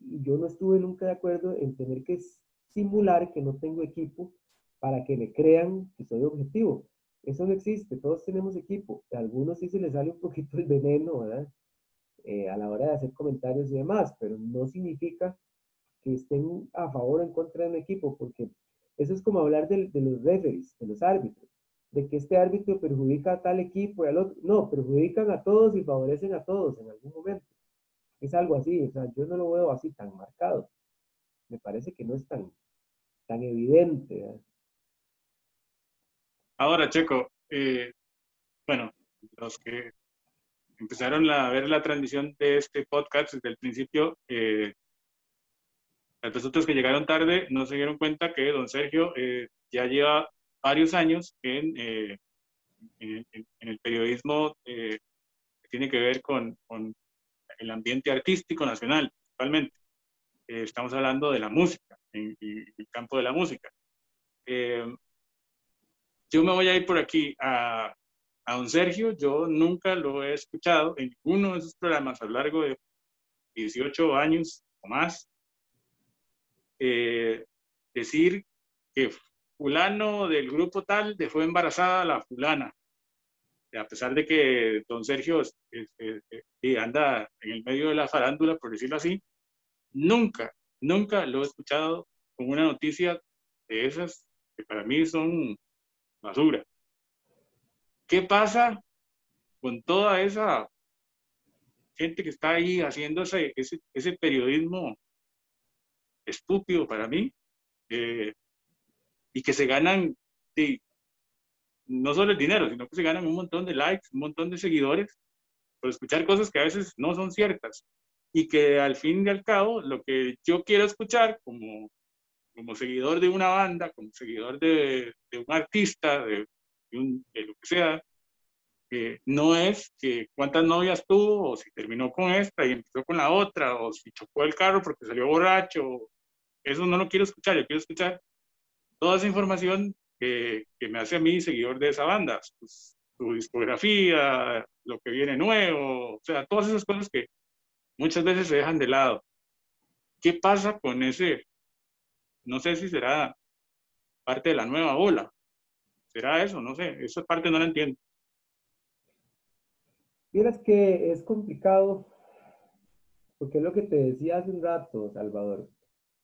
yo no estuve nunca de acuerdo en tener que simular que no tengo equipo para que me crean que soy objetivo. Eso no existe, todos tenemos equipo. A algunos sí se les sale un poquito el veneno, ¿verdad? Eh, a la hora de hacer comentarios y demás, pero no significa que estén a favor o en contra de un equipo, porque eso es como hablar de, de los referees, de los árbitros, de que este árbitro perjudica a tal equipo y al otro. No, perjudican a todos y favorecen a todos en algún momento. Es algo así, o sea, yo no lo veo así tan marcado. Me parece que no es tan, tan evidente. Ahora, Checo, eh, bueno, los que empezaron a ver la transmisión de este podcast desde el principio, eh, personas que llegaron tarde no se dieron cuenta que don Sergio eh, ya lleva varios años en, en, el periodismo que tiene que ver con, el ambiente artístico nacional, principalmente. estamos hablando de la música, en, el campo de la música. Yo me voy a ir por aquí a, a don Sergio. Yo nunca lo he escuchado en ninguno de sus programas a lo largo de 18 años o más eh, decir que fulano del grupo tal dejó embarazada a la fulana. A pesar de que don Sergio anda en el medio de la farándula, por decirlo así, nunca, nunca lo he escuchado con una noticia de esas que para mí son basura. ¿Qué pasa con toda esa gente que está ahí haciendo ese, ese, periodismo estúpido para mí eh, y que se ganan no solo el dinero, sino que se ganan un montón de likes, un montón de seguidores por escuchar cosas que a veces no son ciertas y que al fin y al cabo lo que yo quiero escuchar como como seguidor de una banda, como seguidor de, de un artista, de, un, de, lo que sea, no es que cuántas novias tuvo, o si terminó con esta y empezó con la otra, o si chocó el carro porque salió borracho. Eso no lo quiero escuchar, yo quiero escuchar toda esa información que, que me hace a mí seguidor de esa banda, pues, su discografía, lo que viene nuevo, o sea, todas esas cosas que muchas veces se dejan de lado. ¿Qué pasa con ese no sé si será parte de la nueva ola. ¿Será eso? No sé. Esa parte no la entiendo. Miras que es complicado, porque es lo que te decía hace un rato, Salvador.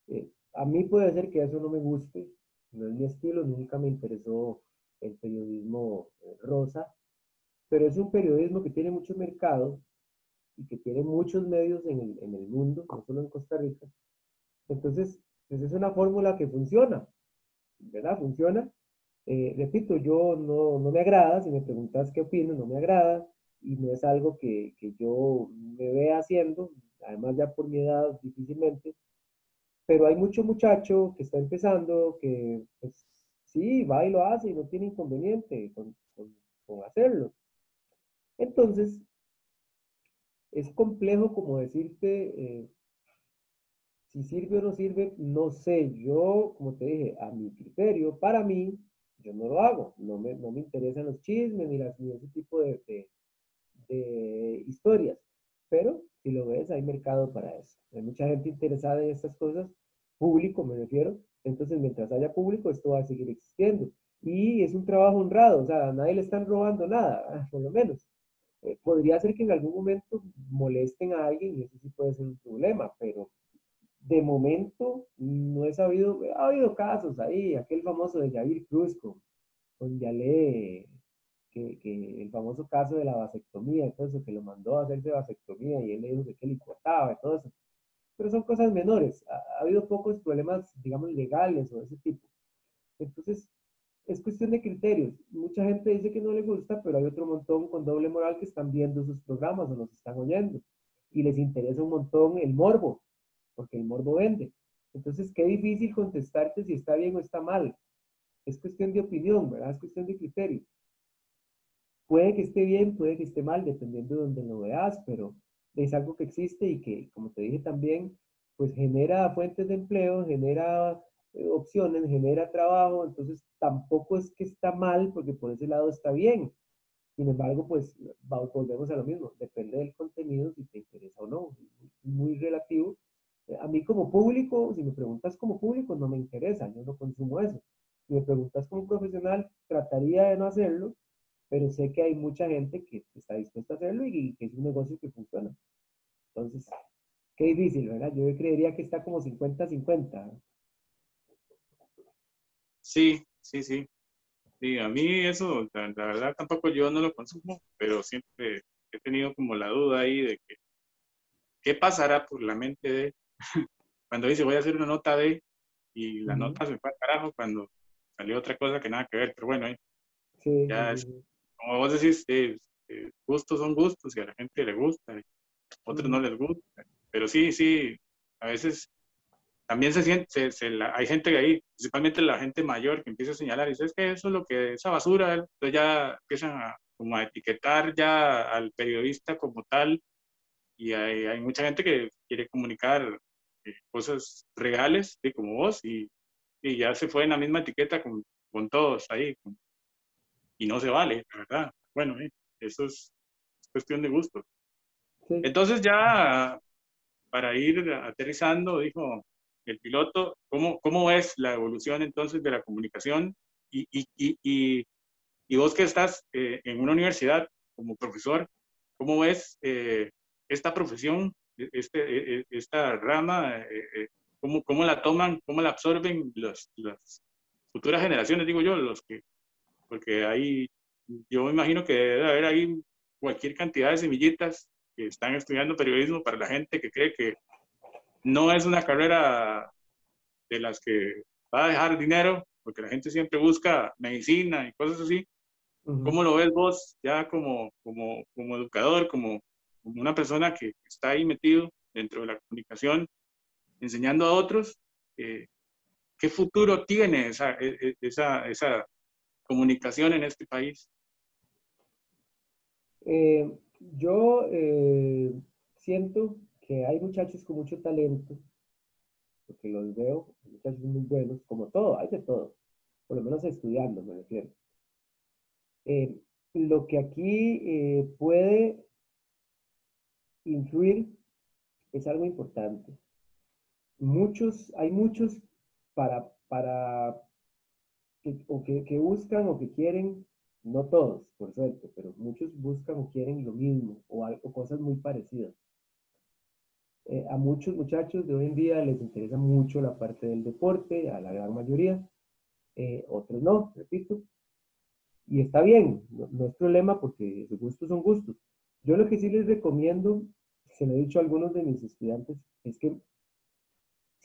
Eh, a mí puede ser que eso no me guste, no es mi estilo, nunca me interesó el periodismo eh, rosa, pero es un periodismo que tiene mucho mercado y que tiene muchos medios en el, mundo, no solo en Costa Rica. Entonces, esa es una fórmula que funciona, ¿verdad? Funciona. Eh, repito, yo no, no, me agrada, si me preguntas qué opino, no me agrada y no es algo que, que yo me vea haciendo, además ya por mi edad difícilmente, pero hay mucho muchacho que está empezando que pues, sí, va y lo hace y no tiene inconveniente con, con hacerlo. Entonces, es complejo como decirte, eh, si sirve o no sirve, no sé. Yo, como te dije, a mi criterio, para mí, yo no lo hago. No me, no me interesan los chismes ni, las, ni ese tipo de, de, historias. Pero si lo ves, hay mercado para eso. Hay mucha gente interesada en estas cosas, público me refiero. Entonces, mientras haya público, esto va a seguir existiendo. Y es un trabajo honrado, o sea, nadie le están robando nada, por lo menos. Eh, podría ser que en algún momento molesten a alguien y eso sí puede ser un problema, pero de momento no he sabido, ha habido casos ahí, aquel famoso de Jair Cruz con, con Yale, que, que, el famoso caso de la vasectomía, entonces que lo mandó a hacerse vasectomía y él le dijo que, le importaba y todo eso. Pero son cosas menores, ha, ha habido pocos problemas, digamos, legales o de ese tipo. Entonces, es cuestión de criterios. Mucha gente dice que no le gusta, pero hay otro montón con doble moral que están viendo sus programas o los están oyendo. Y les interesa un montón el morbo, porque el morbo vende. Entonces, qué difícil contestarte si está bien o está mal. Es cuestión de opinión, ¿verdad? Es cuestión de criterio. Puede que esté bien, puede que esté mal, dependiendo de donde lo veas, pero es algo que existe y que, como te dije también, pues genera fuentes de empleo, genera eh, opciones, genera trabajo, entonces tampoco es que está mal porque por ese lado está bien. Sin embargo, pues volvemos a lo mismo, depende del contenido si te interesa o no, muy relativo. Eh, a mí como público, si me preguntas como público, no me interesa, yo no consumo eso. Si me preguntas como profesional, trataría de no hacerlo, pero sé que hay mucha gente que está dispuesta a hacerlo y que es un negocio que funciona. Entonces, qué difícil, ¿verdad? Yo creería que está como 50-50. Sí, sí, sí. Sí, a mí eso, la, verdad tampoco yo no lo consumo, pero siempre he tenido como la duda ahí de que qué pasará por la mente de cuando dice voy a hacer una nota de y la nota se fue al carajo cuando salió otra cosa que nada que ver, pero bueno, sí, ya como vos decís, eh, eh, gustos son gustos y a la gente le gusta, a otros no les gusta, pero sí, sí, a veces también se siente, hay gente ahí, principalmente la gente mayor, que empieza a señalar, y dice, es que eso es lo que, esa basura, entonces ya empiezan a, como a etiquetar ya al periodista como tal, y hay, hay mucha gente que quiere comunicar eh, cosas reales, como vos, y, y, ya se fue en la misma etiqueta con, con todos ahí, y no se vale, la verdad. Bueno, eh, eso es, cuestión de gusto. Entonces ya, para ir aterrizando, dijo, el piloto, ¿cómo, cómo es la evolución entonces de la comunicación? Y, y, y, y vos que estás eh, en una universidad como profesor, ¿cómo ves eh, esta profesión, este, e, e, esta rama, eh, ¿cómo, cómo, la toman, cómo la absorben los, las futuras generaciones, digo yo, los que, porque ahí, yo me imagino que debe haber ahí cualquier cantidad de semillitas que están estudiando periodismo para la gente que cree que no es una carrera de las que va a dejar dinero, porque la gente siempre busca medicina y cosas así. ¿Cómo lo ves vos ya como, como, como educador, como, como, una persona que está ahí metido dentro de la comunicación, enseñando a otros? Eh, ¿Qué futuro tiene esa, e, e, esa, esa comunicación en este país? Eh, yo eh, siento que hay muchachos con mucho talento, porque los veo, muchachos muy buenos, como todo, hay de todo, por lo menos estudiando, me refiero. Eh, lo que aquí puede influir es algo importante. Muchos, hay muchos para, para que, o que, buscan o que quieren, no todos, por suerte, pero muchos buscan o quieren lo mismo o, algo, cosas muy parecidas. Eh, a muchos muchachos de hoy en día les interesa mucho la parte del deporte, a la gran mayoría, eh, otros no, repito. Y está bien, no, es problema porque sus gustos son gustos. Yo lo que sí les recomiendo, se lo he dicho a algunos de mis estudiantes, es que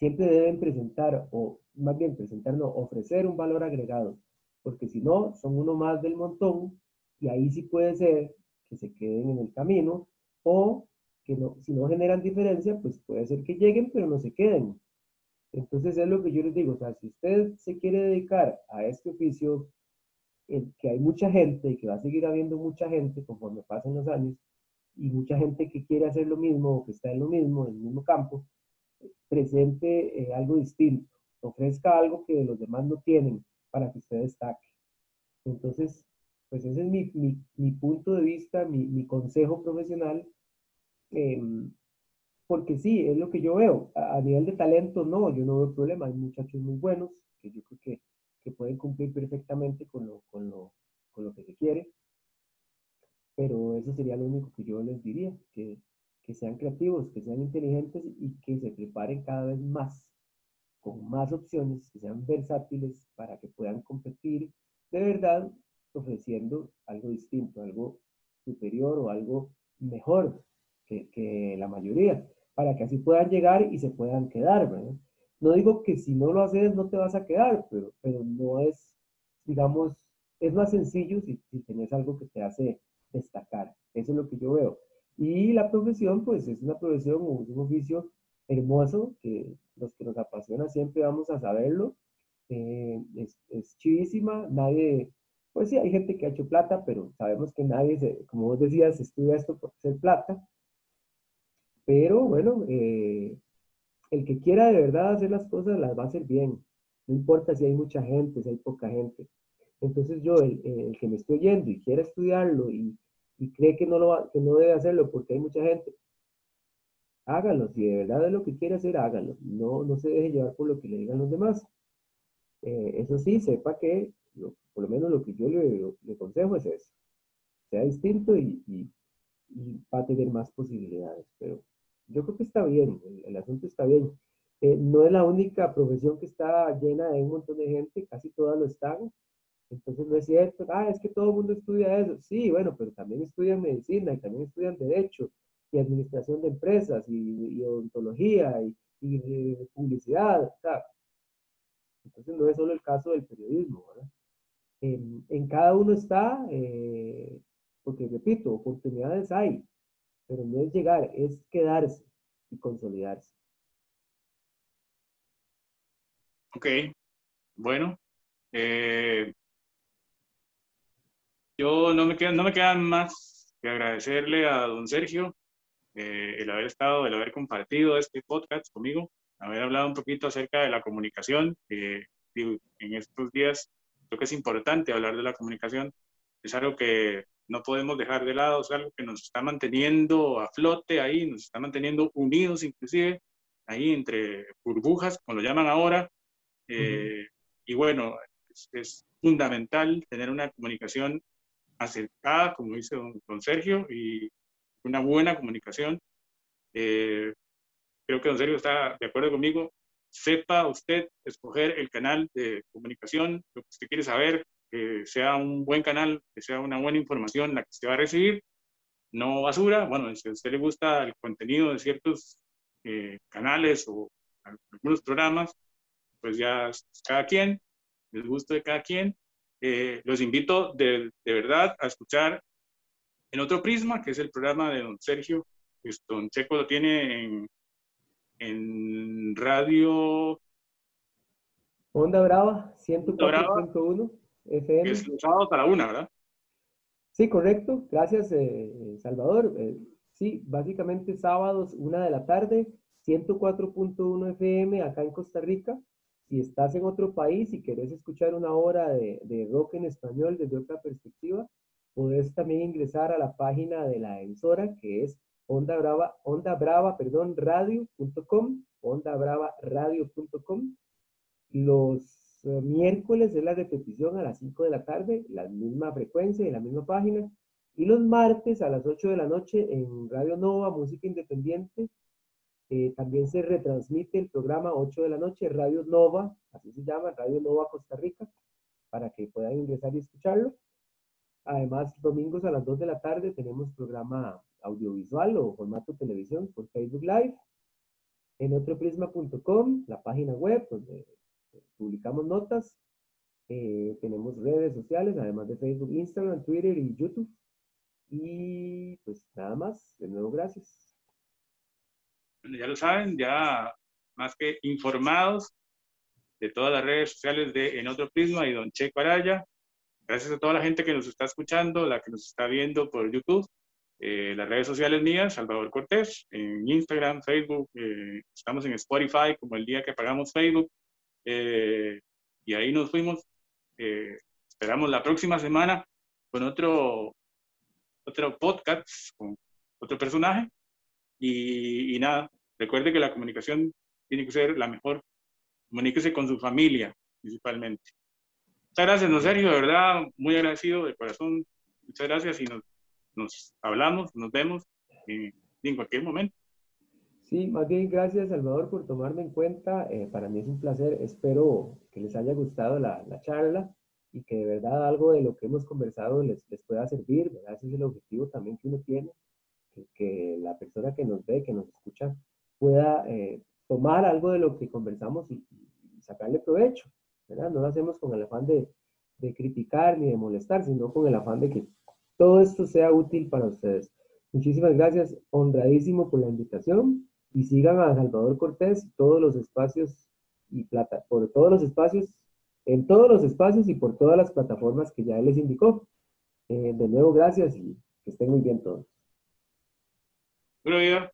siempre deben presentar, o más bien presentar, no, ofrecer un valor agregado, porque si no, son uno más del montón y ahí sí puede ser que se queden en el camino o que no, si no generan diferencia, pues puede ser que lleguen, pero no se queden. Entonces es lo que yo les digo, o sea, si usted se quiere dedicar a este oficio, en que hay mucha gente y que va a seguir habiendo mucha gente conforme pasen los años, y mucha gente que quiere hacer lo mismo o que está en lo mismo, en el mismo campo, presente eh, algo distinto, ofrezca algo que los demás no tienen para que usted destaque. Entonces, pues ese es mi, mi, punto de vista, mi, mi consejo profesional, em, porque sí, es lo que yo veo. A, nivel de talento, no, yo no veo problema. Hay muchachos muy buenos que yo creo que, que pueden cumplir perfectamente con lo, con, lo, con lo que se quiere. Pero eso sería lo único que yo les diría, que, que sean creativos, que sean inteligentes y que se preparen cada vez más, con más opciones, que sean versátiles para que puedan competir de verdad ofreciendo algo distinto, algo superior o algo mejor que, la mayoría, para que así puedan llegar y se puedan quedar. No digo que si no lo haces no te vas a quedar, pero, no es, digamos, es más sencillo si, si tienes algo que te hace destacar. Eso es lo que yo veo. Y la profesión, pues es una profesión, un oficio hermoso que los que nos apasiona siempre vamos a saberlo. Eh, es, es chivísima, nadie, pues sí, hay gente que ha hecho plata, pero sabemos que nadie, se, como vos decías, estudia esto por hacer plata. Pero bueno, eh, el que quiera de verdad hacer las cosas las va a hacer bien. No importa si hay mucha gente, si hay poca gente. Entonces yo, el, el que me estoy oyendo y quiera estudiarlo y, y cree que no, lo que no debe hacerlo porque hay mucha gente, hágalo. Si de verdad es lo que quiere hacer, hágalo. No, no se deje llevar por lo que le digan los demás. Eh, eso sí, sepa que, por lo menos lo que yo le, le aconsejo es eso. Sea distinto y, y, va a tener más posibilidades. Pero yo creo que está bien, el, asunto está bien. Eh, no es la única profesión que está llena de un montón de gente, casi todas lo están. Entonces no es cierto, ah, es que todo el mundo estudia eso. Sí, bueno, pero también estudian medicina y también estudian derecho y administración de empresas y, odontología y, y, publicidad. entonces no es solo el caso del periodismo. ¿verdad? En, en, cada uno está, eh, porque repito, oportunidades hay, pero no es llegar, es quedarse y consolidarse. Ok, bueno, eh, yo no me, queda, no me queda más que agradecerle a don Sergio eh, el haber estado, el haber compartido este podcast conmigo, haber hablado un poquito acerca de la comunicación. en estos días creo que es importante hablar de la comunicación. Es algo que no podemos dejar de lado, es algo que nos está manteniendo a flote ahí, nos está manteniendo unidos inclusive, ahí entre burbujas, como lo llaman ahora. Eh, y bueno, es, es, fundamental tener una comunicación acercada, como dice don, Sergio, y una buena comunicación. Eh, creo que don Sergio está de acuerdo conmigo. Sepa usted escoger el canal de comunicación, lo que usted quiere saber, que sea un buen canal, que sea una buena información la que usted va a recibir, no basura. Bueno, si a usted le gusta el contenido de ciertos eh, canales o algunos programas, pues ya cada quien, el gusto de cada quien, eh, los invito de, de, verdad a escuchar en otro prisma, que es el programa de don Sergio. Don Checo lo tiene en, en radio. Onda Brava, 104.1 FM. Es los sábados a la una, ¿verdad? Sí, correcto. Gracias, eh, Salvador. Eh, sí, básicamente sábados, una de la tarde, 104.1 FM acá en Costa Rica si estás en otro país y querés escuchar una hora de, rock en español desde otra perspectiva, puedes también ingresar a la página de la emisora que es onda brava, onda brava, perdón, radio.com, onda brava radio.com. Los eh, miércoles es la repetición a las 5 de la tarde, la misma frecuencia y la misma página. Y los martes a las 8 de la noche en Radio Nova, Música Independiente, eh, también se retransmite el programa 8 de la noche, Radio Nova, así se llama, Radio Nova Costa Rica, para que puedan ingresar y escucharlo. Además, domingos a las 2 de la tarde tenemos programa audiovisual o formato televisión por Facebook Live. En otroprisma.com, la página web donde publicamos notas. Eh, tenemos redes sociales, además de Facebook, Instagram, Twitter y YouTube. Y pues nada más, de nuevo gracias ya lo saben, ya más que informados de todas las redes sociales de En Otro Prisma y Don Checo Araya. Gracias a toda la gente que nos está escuchando, la que nos está viendo por YouTube. Eh, las redes sociales mías, Salvador Cortés, en Instagram, Facebook, eh, estamos en Spotify como el día que pagamos Facebook. y ahí nos fuimos. esperamos la próxima semana con otro, otro podcast, con otro personaje. Y, y nada, recuerde que la comunicación tiene que ser la mejor. Comuníquese con su familia, principalmente. Muchas gracias, no Sergio, de verdad, muy agradecido de corazón. Muchas gracias y nos, nos hablamos, nos vemos en cualquier momento. Sí, más bien gracias Salvador por tomarme en cuenta. Eh, para mí es un placer. Espero que les haya gustado la, la, charla y que de verdad algo de lo que hemos conversado les, les pueda servir. ¿verdad? Ese es el objetivo también que uno tiene, que, la persona que nos ve, que nos escucha, pueda eh, tomar algo de lo que conversamos y, sacarle provecho, ¿verdad? No lo hacemos con el afán de, de, criticar ni de molestar, sino con el afán de que todo esto sea útil para ustedes. Muchísimas gracias, honradísimo por la invitación y sigan a Salvador Cortés todos los espacios y plata, por todos los espacios, en todos los espacios y por todas las plataformas que ya él les indicó. Eh, de nuevo, gracias y que estén muy bien todos. Buenos días.